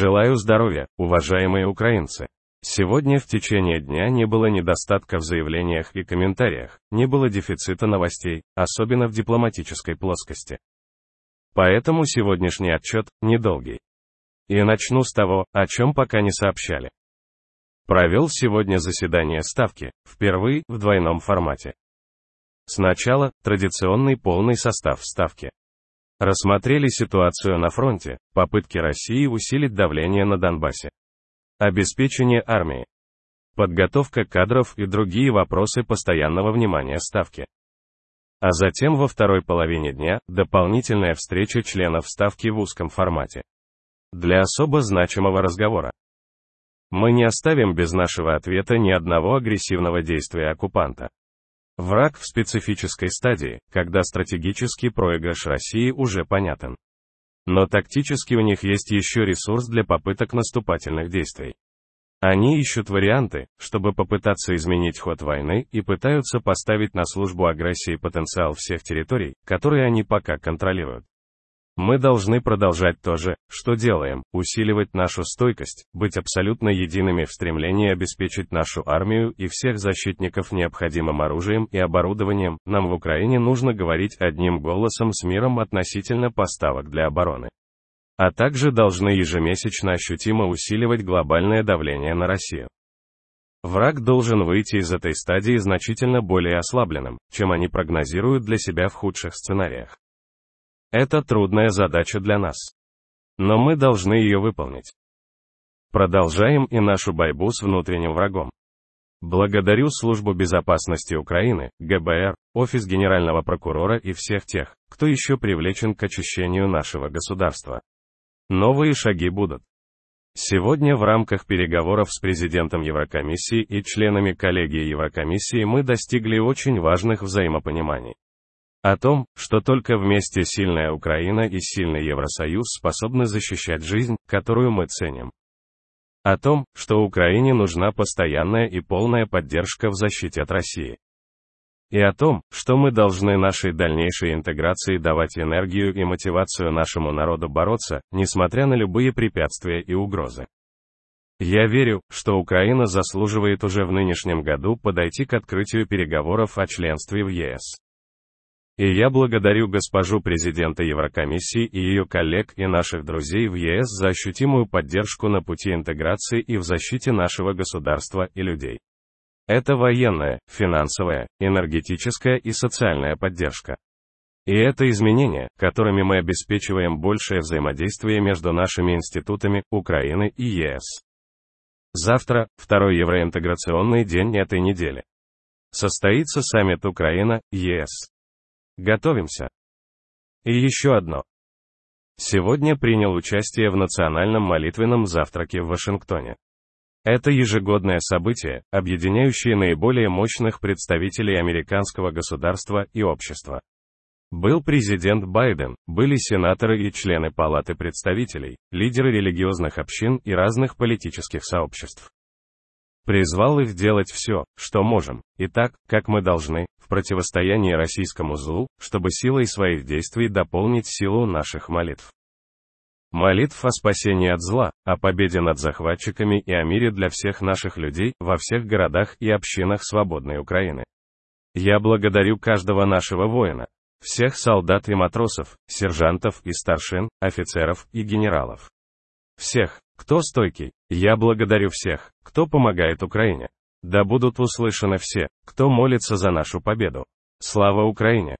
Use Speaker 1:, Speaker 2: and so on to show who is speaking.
Speaker 1: Желаю здоровья, уважаемые украинцы. Сегодня в течение дня не было недостатка в заявлениях и комментариях, не было дефицита новостей, особенно в дипломатической плоскости. Поэтому сегодняшний отчет недолгий. И начну с того, о чем пока не сообщали. Провел сегодня заседание Ставки, впервые в двойном формате. Сначала традиционный полный состав Ставки. Рассмотрели ситуацию на фронте, попытки России усилить давление на Донбассе. Обеспечение армии. Подготовка кадров и другие вопросы постоянного внимания Ставки. А затем во второй половине дня дополнительная встреча членов Ставки в узком формате. Для особо значимого разговора. Мы не оставим без нашего ответа ни одного агрессивного действия оккупанта. Враг в специфической стадии, когда стратегический проигрыш России уже понятен. Но тактически у них есть еще ресурс для попыток наступательных действий. Они ищут варианты, чтобы попытаться изменить ход войны и пытаются поставить на службу агрессии потенциал всех территорий, которые они пока контролируют. Мы должны продолжать то же, что делаем, усиливать нашу стойкость, быть абсолютно едиными в стремлении обеспечить нашу армию и всех защитников необходимым оружием и оборудованием. Нам в Украине нужно говорить одним голосом с миром относительно поставок для обороны. А также должны ежемесячно ощутимо усиливать глобальное давление на Россию. Враг должен выйти из этой стадии значительно более ослабленным, чем они прогнозируют для себя в худших сценариях. Это трудная задача для нас. Но мы должны ее выполнить. Продолжаем и нашу борьбу с внутренним врагом. Благодарю Службу безопасности Украины, ГБР, Офис Генерального прокурора и всех тех, кто еще привлечен к очищению нашего государства. Новые шаги будут. Сегодня в рамках переговоров с президентом Еврокомиссии и членами коллегии Еврокомиссии мы достигли очень важных взаимопониманий. О том, что только вместе сильная Украина и сильный Евросоюз способны защищать жизнь, которую мы ценим. О том, что Украине нужна постоянная и полная поддержка в защите от России. И о том, что мы должны нашей дальнейшей интеграции давать энергию и мотивацию нашему народу бороться, несмотря на любые препятствия и угрозы. Я верю, что Украина заслуживает уже в нынешнем году подойти к открытию переговоров о членстве в ЕС. И я благодарю госпожу президента Еврокомиссии и ее коллег и наших друзей в ЕС за ощутимую поддержку на пути интеграции и в защите нашего государства и людей. Это военная, финансовая, энергетическая и социальная поддержка. И это изменения, которыми мы обеспечиваем большее взаимодействие между нашими институтами, Украины и ЕС. Завтра, второй евроинтеграционный день этой недели. Состоится саммит Украина-ЕС. Готовимся. И еще одно. Сегодня принял участие в национальном молитвенном завтраке в Вашингтоне. Это ежегодное событие, объединяющее наиболее мощных представителей американского государства и общества. Был президент Байден, были сенаторы и члены Палаты представителей, лидеры религиозных общин и разных политических сообществ. Призвал их делать все, что можем, и так, как мы должны, в противостоянии российскому злу, чтобы силой своих действий дополнить силу наших молитв. Молитв о спасении от зла, о победе над захватчиками и о мире для всех наших людей во всех городах и общинах свободной Украины. Я благодарю каждого нашего воина, всех солдат и матросов, сержантов и старшин, офицеров и генералов. Всех, кто стойкий, я благодарю всех, кто помогает Украине. Да будут услышаны все, кто молится за нашу победу. Слава Украине!